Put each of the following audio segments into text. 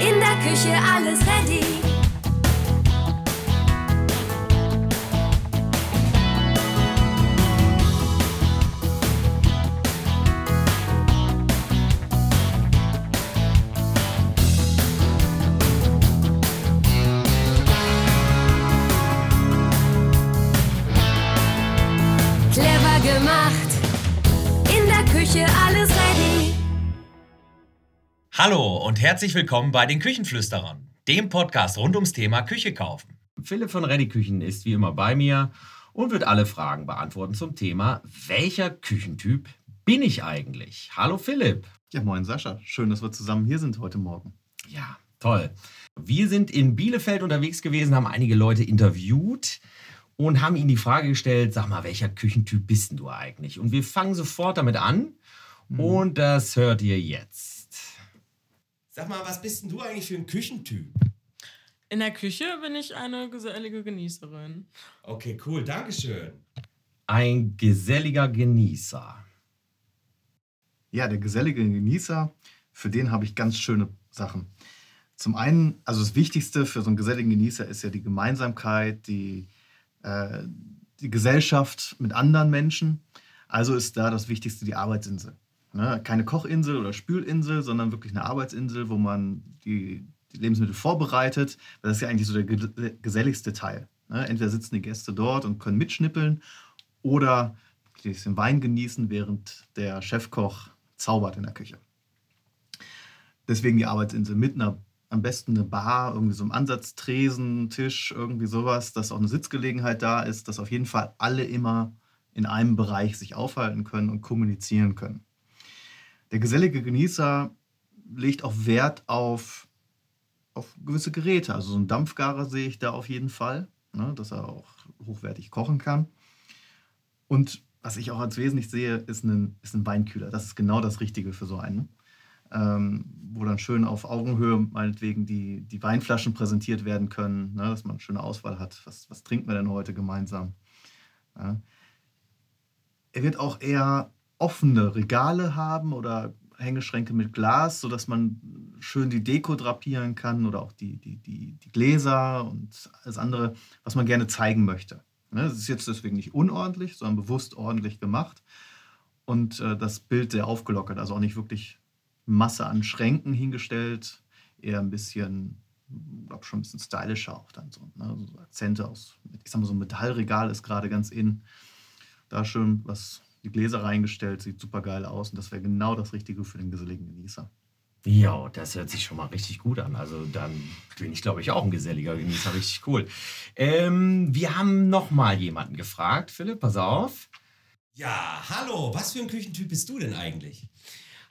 In der Küche alles ready. Clever gemacht. In der Küche alles. Hallo und herzlich willkommen bei den Küchenflüsterern, dem Podcast rund ums Thema Küche kaufen. Philipp von Ready Küchen ist wie immer bei mir und wird alle Fragen beantworten zum Thema, welcher Küchentyp bin ich eigentlich? Hallo Philipp. Ja, moin Sascha. Schön, dass wir zusammen hier sind heute Morgen. Ja, toll. Wir sind in Bielefeld unterwegs gewesen, haben einige Leute interviewt und haben ihnen die Frage gestellt, sag mal, welcher Küchentyp bist denn du eigentlich? Und wir fangen sofort damit an und das hört ihr jetzt. Sag mal, was bist denn du eigentlich für ein Küchentyp? In der Küche bin ich eine gesellige Genießerin. Okay, cool, Dankeschön. Ein geselliger Genießer. Ja, der gesellige Genießer, für den habe ich ganz schöne Sachen. Zum einen, also das Wichtigste für so einen geselligen Genießer ist ja die Gemeinsamkeit, die, äh, die Gesellschaft mit anderen Menschen. Also ist da das Wichtigste die Arbeitsinsel. Ne? Keine Kochinsel oder Spülinsel, sondern wirklich eine Arbeitsinsel, wo man die, die Lebensmittel vorbereitet. Das ist ja eigentlich so der ge- geselligste Teil. Ne? Entweder sitzen die Gäste dort und können mitschnippeln oder ein bisschen Wein genießen, während der Chefkoch zaubert in der Küche. Deswegen die Arbeitsinsel mit einer, am besten eine Bar, irgendwie so einem Ansatztresen, Tisch, irgendwie sowas, dass auch eine Sitzgelegenheit da ist, dass auf jeden Fall alle immer in einem Bereich sich aufhalten können und kommunizieren können. Der gesellige Genießer legt auch Wert auf, auf gewisse Geräte. Also so einen Dampfgarer sehe ich da auf jeden Fall, ne, dass er auch hochwertig kochen kann. Und was ich auch als wesentlich sehe, ist ein, ist ein Weinkühler. Das ist genau das Richtige für so einen. Ähm, wo dann schön auf Augenhöhe meinetwegen die, die Weinflaschen präsentiert werden können, ne, dass man eine schöne Auswahl hat. Was, was trinken wir denn heute gemeinsam? Ja. Er wird auch eher offene Regale haben oder Hängeschränke mit Glas, sodass man schön die Deko drapieren kann oder auch die, die, die, die Gläser und alles andere, was man gerne zeigen möchte. Ne, Das ist jetzt deswegen nicht unordentlich, sondern bewusst ordentlich gemacht. Und äh, das Bild sehr aufgelockert, also auch nicht wirklich Masse an Schränken hingestellt, eher ein bisschen, glaube schon ein bisschen stylischer auch dann so. Ne? so Akzente aus, ich sag mal so ein Metallregal ist gerade ganz in. Da schön was, die Gläser reingestellt, sieht super geil aus und das wäre genau das Richtige für den geselligen Genießer. Ja, das hört sich schon mal richtig gut an. Also dann bin ich, glaube ich, auch ein geselliger Genießer. Richtig cool. Ähm, wir haben noch mal jemanden gefragt. Philipp, pass auf. Ja, hallo, was für ein Küchentyp bist du denn eigentlich?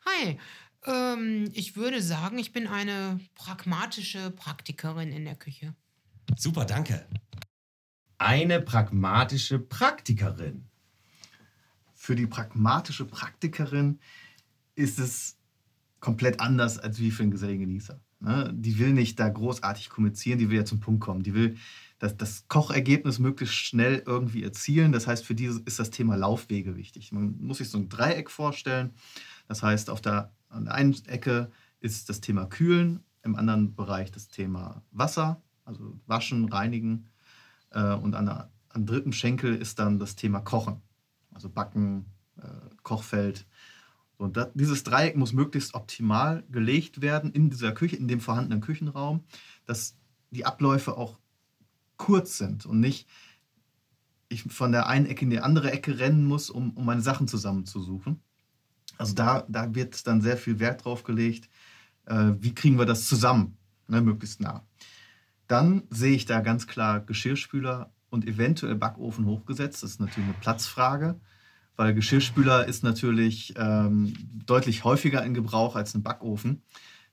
Hi, ähm, ich würde sagen, ich bin eine pragmatische Praktikerin in der Küche. Super, danke. Eine pragmatische Praktikerin. Für die pragmatische Praktikerin ist es komplett anders als wie für den geselligen Genießer. Ne? Die will nicht da großartig kommunizieren, die will ja zum Punkt kommen. Die will das, das Kochergebnis möglichst schnell irgendwie erzielen. Das heißt, für die ist das Thema Laufwege wichtig. Man muss sich so ein Dreieck vorstellen. Das heißt, auf der, an der einen Ecke ist das Thema Kühlen, im anderen Bereich das Thema Wasser, also Waschen, Reinigen. Äh, und an der, am dritten Schenkel ist dann das Thema Kochen, also Backen, äh, Kochfeld. Und das, dieses Dreieck muss möglichst optimal gelegt werden in dieser Küche, in dem vorhandenen Küchenraum, dass die Abläufe auch kurz sind und nicht ich von der einen Ecke in die andere Ecke rennen muss, um, um meine Sachen zusammenzusuchen. Also da, da wird dann sehr viel Wert drauf gelegt, äh, wie kriegen wir das zusammen, ne, möglichst nah. Dann sehe ich da ganz klar Geschirrspüler und eventuell Backofen hochgesetzt. Das ist natürlich eine Platzfrage, weil Geschirrspüler ist natürlich ähm, deutlich häufiger in Gebrauch als ein Backofen.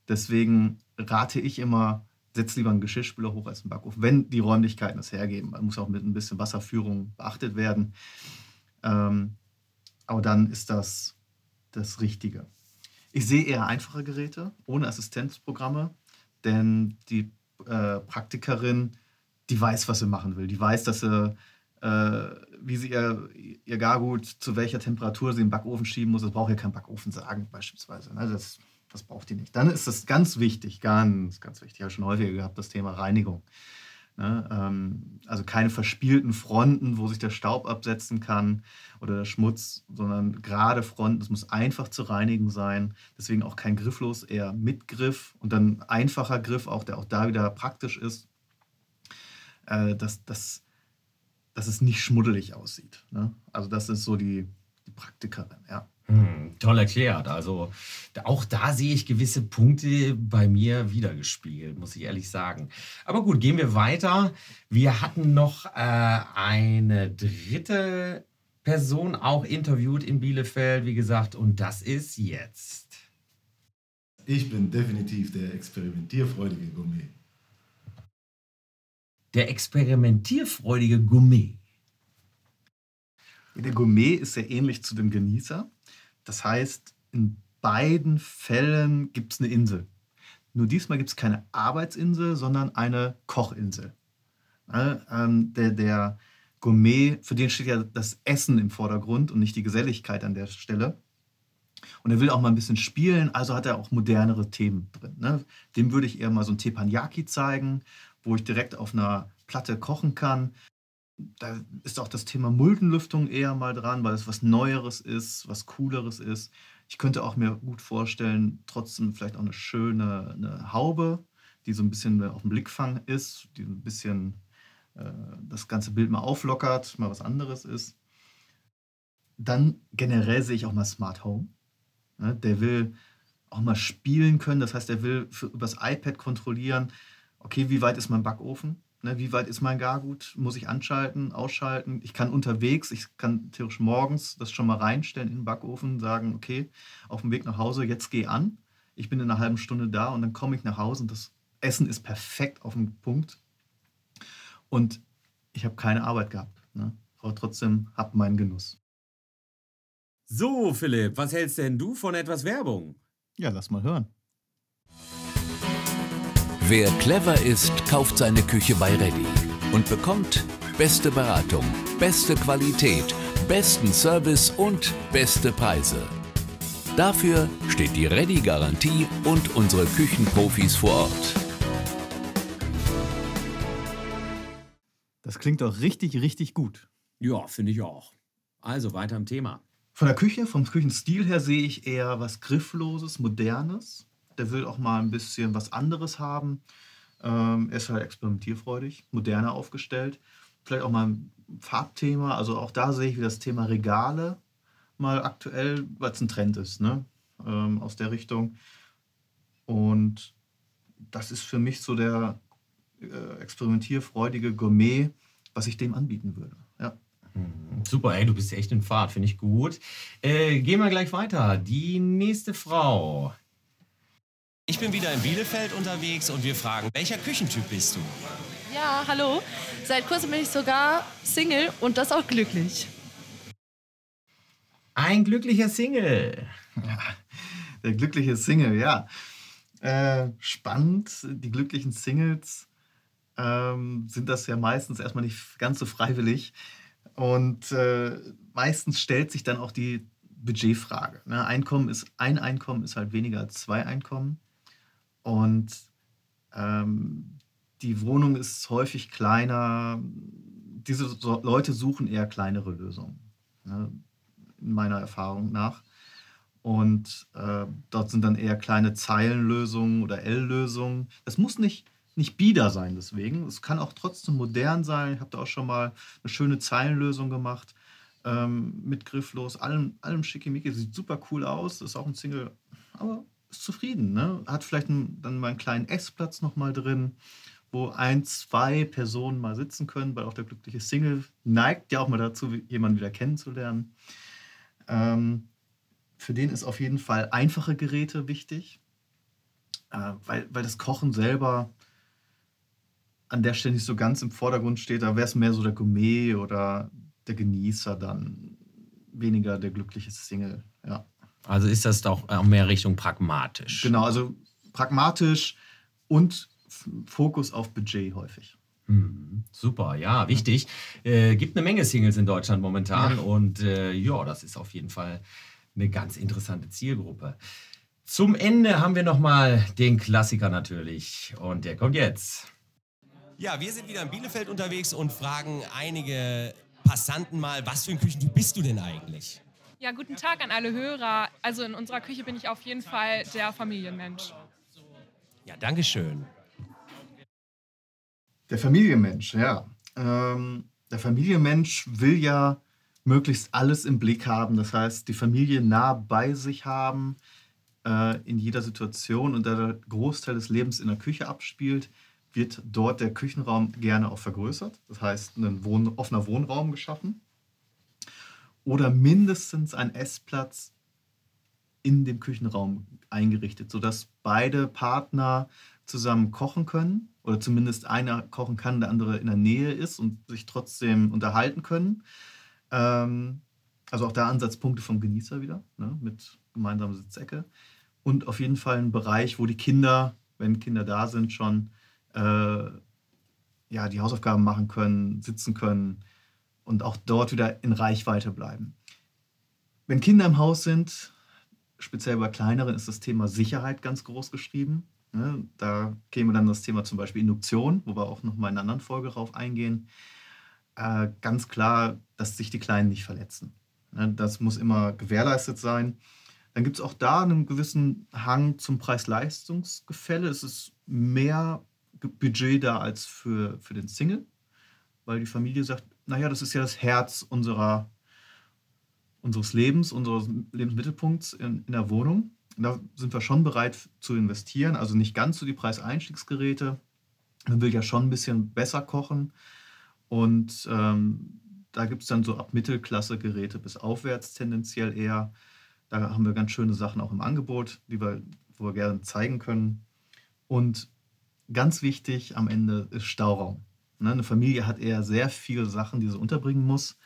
Deswegen rate ich immer, setz lieber einen Geschirrspüler hoch als einen Backofen, wenn die Räumlichkeiten es hergeben. Man muss auch mit ein bisschen Wasserführung beachtet werden. Ähm, aber dann ist das das Richtige. Ich sehe eher einfache Geräte ohne Assistenzprogramme, denn die äh, Praktikerin, die weiß, was sie machen will. Die weiß, dass sie, äh, wie sie ihr, ihr Gargut zu welcher Temperatur sie im Backofen schieben muss. Das braucht ja kein Backofen sagen, beispielsweise. Ne? Das Das braucht die nicht. Dann ist es ganz wichtig, ganz, ganz wichtig, ich habe schon häufiger gehabt, das Thema Reinigung. Ne? Ähm, also keine verspielten Fronten, wo sich der Staub absetzen kann oder der Schmutz, sondern gerade Fronten. Es muss einfach zu reinigen sein. Deswegen auch kein Grifflos, eher mit Griff und dann einfacher Griff, auch der auch da wieder praktisch ist, äh, dass, dass, dass es nicht schmuddelig aussieht. Ne? Also das ist so die, die Praktikerin, ja. Hm, toll erklärt. Also auch da sehe ich gewisse Punkte bei mir wiedergespiegelt, muss ich ehrlich sagen. Aber gut, gehen wir weiter. Wir hatten noch äh, eine dritte Person auch interviewt in Bielefeld, wie gesagt, und das ist jetzt. Ich bin definitiv der experimentierfreudige Gourmet. Der experimentierfreudige Gourmet. Der Gourmet ist sehr ähnlich zu dem Genießer. Das heißt, in beiden Fällen gibt es eine Insel. Nur diesmal gibt es keine Arbeitsinsel, sondern eine Kochinsel. Ne, ähm, der, der Gourmet, für den steht ja das Essen im Vordergrund und nicht die Geselligkeit an der Stelle. Und er will auch mal ein bisschen spielen, also hat er auch modernere Themen drin. Ne? Dem würde ich eher mal so ein Teppanyaki zeigen, wo ich direkt auf einer Platte kochen kann da ist auch das Thema Muldenlüftung eher mal dran, weil es was Neueres ist, was Cooleres ist. Ich könnte auch mir gut vorstellen, trotzdem vielleicht auch eine schöne eine Haube, die so ein bisschen auf dem Blickfang ist, die ein bisschen äh, das ganze Bild mal auflockert, mal was anderes ist. Dann generell sehe ich auch mal Smart Home. Ne? Der will auch mal spielen können, das heißt, er will für, übers iPad kontrollieren, okay, wie weit ist mein Backofen? Ne, wie weit ist mein Gargut? Muss ich anschalten, ausschalten? Ich kann unterwegs, ich kann theoretisch morgens das schon mal reinstellen in den Backofen, sagen, okay, auf dem Weg nach Hause, jetzt geh an. Ich bin in einer halben Stunde da und dann komme ich nach Hause und das Essen ist perfekt auf dem Punkt. Und ich habe keine Arbeit gehabt. Ne? Aber trotzdem habe meinen Genuss. So, Philipp, was hältst denn du von etwas Werbung? Ja, lass mal hören. Wer clever ist, kauft seine Küche bei Ready und bekommt beste Beratung, beste Qualität, besten Service und beste Preise. Dafür steht die Ready-Garantie und unsere Küchenprofis vor Ort. Das klingt doch richtig, richtig gut. Ja, finde ich auch. Also weiter im Thema. Von der Küche, vom Küchenstil her sehe ich eher was Griffloses, Modernes der will auch mal ein bisschen was anderes haben. Ähm, er ist halt experimentierfreudig, moderner aufgestellt. Vielleicht auch mal ein Farbthema. Also auch da sehe ich, wie das Thema Regale mal aktuell, weil es ein Trend ist, ne? Ähm, aus der Richtung. Und das ist für mich so der äh, experimentierfreudige Gourmet, was ich dem anbieten würde. Ja. Hm, super, ey, du bist echt in Fahrt, finde ich gut. Äh, gehen wir gleich weiter. Die nächste Frau. Ich bin wieder in Bielefeld unterwegs und wir fragen, welcher Küchentyp bist du? Ja, hallo. Seit kurzem bin ich sogar Single und das auch glücklich. Ein glücklicher Single. Ja, der glückliche Single, ja. Äh, spannend. Die glücklichen Singles ähm, sind das ja meistens erstmal nicht ganz so freiwillig. Und äh, meistens stellt sich dann auch die Budgetfrage. Ne? Einkommen ist, ein Einkommen ist halt weniger als zwei Einkommen. Und ähm, die Wohnung ist häufig kleiner. Diese so Leute suchen eher kleinere Lösungen, ne, in meiner Erfahrung nach. Und äh, dort sind dann eher kleine Zeilenlösungen oder L-Lösungen. Das muss nicht, nicht bieder sein, deswegen. Es kann auch trotzdem modern sein. Ich habe da auch schon mal eine schöne Zeilenlösung gemacht ähm, mit grifflos, allem, allem schickimicki. Sieht super cool aus. Ist auch ein Single, aber ist zufrieden. Ne? Hat vielleicht einen, dann mal einen kleinen Essplatz nochmal drin, wo ein, zwei Personen mal sitzen können, weil auch der glückliche Single neigt ja auch mal dazu, jemanden wieder kennenzulernen. Ähm, für den ist auf jeden Fall einfache Geräte wichtig, äh, weil, weil das Kochen selber an der Stelle nicht so ganz im Vordergrund steht. Da wäre es mehr so der Gourmet oder der Genießer dann, weniger der glückliche Single. Ja. Also ist das doch auch mehr Richtung pragmatisch. Genau, also pragmatisch und Fokus auf Budget häufig. Hm, super, ja, wichtig. Äh, gibt eine Menge Singles in Deutschland momentan ja. und äh, ja, das ist auf jeden Fall eine ganz interessante Zielgruppe. Zum Ende haben wir nochmal den Klassiker natürlich. Und der kommt jetzt. Ja, wir sind wieder in Bielefeld unterwegs und fragen einige Passanten mal, was für ein Küchentyp bist du denn eigentlich? Ja, guten Tag an alle Hörer. Also in unserer Küche bin ich auf jeden Fall der Familienmensch. Ja, Dankeschön. Der Familienmensch, ja. Ähm, der Familienmensch will ja möglichst alles im Blick haben. Das heißt, die Familie nah bei sich haben, äh, in jeder Situation und da der Großteil des Lebens in der Küche abspielt, wird dort der Küchenraum gerne auch vergrößert. Das heißt, ein Wohn offener Wohnraum geschaffen. Oder mindestens ein Essplatz in dem Küchenraum eingerichtet, sodass beide Partner zusammen kochen können oder zumindest einer kochen kann, der andere in der Nähe ist und sich trotzdem unterhalten können. Ähm, also auch da Ansatzpunkte vom Genießer wieder, ne, mit gemeinsamer Sitzecke. Und auf jeden Fall ein Bereich, wo die Kinder, wenn Kinder da sind, schon äh, ja, die Hausaufgaben machen können, sitzen können und auch dort wieder in Reichweite bleiben. Wenn Kinder im Haus sind, speziell bei kleineren, ist das Thema Sicherheit ganz groß geschrieben. Ne? Da käme dann das Thema zum Beispiel Induktion, wo wir auch noch mal in einer anderen Folge drauf eingehen. Äh, ganz klar, dass sich die Kleinen nicht verletzen. Ne? Das muss immer gewährleistet sein. Dann gibt es auch da einen gewissen Hang zum Preis-Leistungs-Gefälle. Es ist mehr Budget da als für, für den Single, weil die Familie sagt, naja, das ist ja das Herz unserer, unseres Lebens, unseres Lebensmittelpunkts in, in der Wohnung. Da sind wir schon bereit zu investieren, also nicht ganz so die Preiseinstiegsgeräte. Man will ja schon ein bisschen besser kochen und ähm, da gibt es dann so ab Mittelklasse-Geräte bis aufwärts tendenziell eher. Da haben wir ganz schöne Sachen auch im Angebot, die wir, wo wir gerne zeigen können. Und ganz wichtig am Ende ist Stauraum. Ne, eine Familie hat eher sehr viele Sachen, die sie unterbringen muss.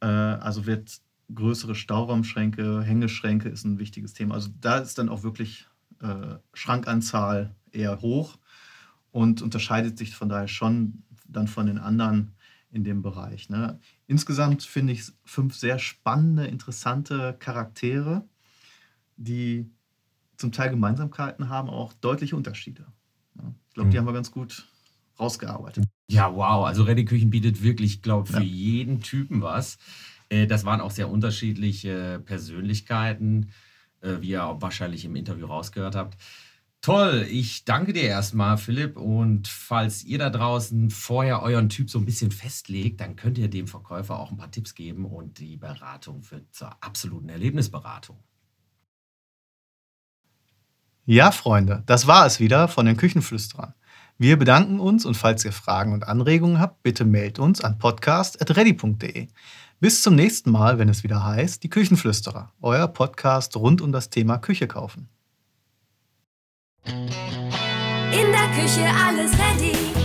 Äh, also wird größere Stauraumschränke, Hängeschränke ist ein wichtiges Thema. Also da ist dann auch wirklich äh, Schrankanzahl eher hoch und unterscheidet sich von daher schon dann von den anderen in dem Bereich. Ne? Insgesamt finde ich fünf sehr spannende, interessante Charaktere, die zum Teil Gemeinsamkeiten haben, aber auch deutliche Unterschiede. Ich glaube, die haben wir ganz gut rausgearbeitet. Ja, wow. Also Ready Küchen bietet wirklich, glaube ich, für ja. jeden Typen was. Äh, das waren auch sehr unterschiedliche Persönlichkeiten, äh, wie ihr wahrscheinlich im Interview rausgehört habt. Toll, ich danke dir erstmal, Philipp. Und falls ihr da draußen vorher euren Typ so ein bisschen festlegt, dann könnt ihr dem Verkäufer auch ein paar Tipps geben und die Beratung wird zur absoluten Erlebnisberatung. Ja, Freunde, das war es wieder von den Küchenflüsterern. Wir bedanken uns und falls ihr Fragen und Anregungen habt, bitte meldet uns an podcast.ready.de. Bis zum nächsten Mal, wenn es wieder heißt, die Küchenflüsterer, euer Podcast rund um das Thema Küche kaufen. In der Küche alles ready.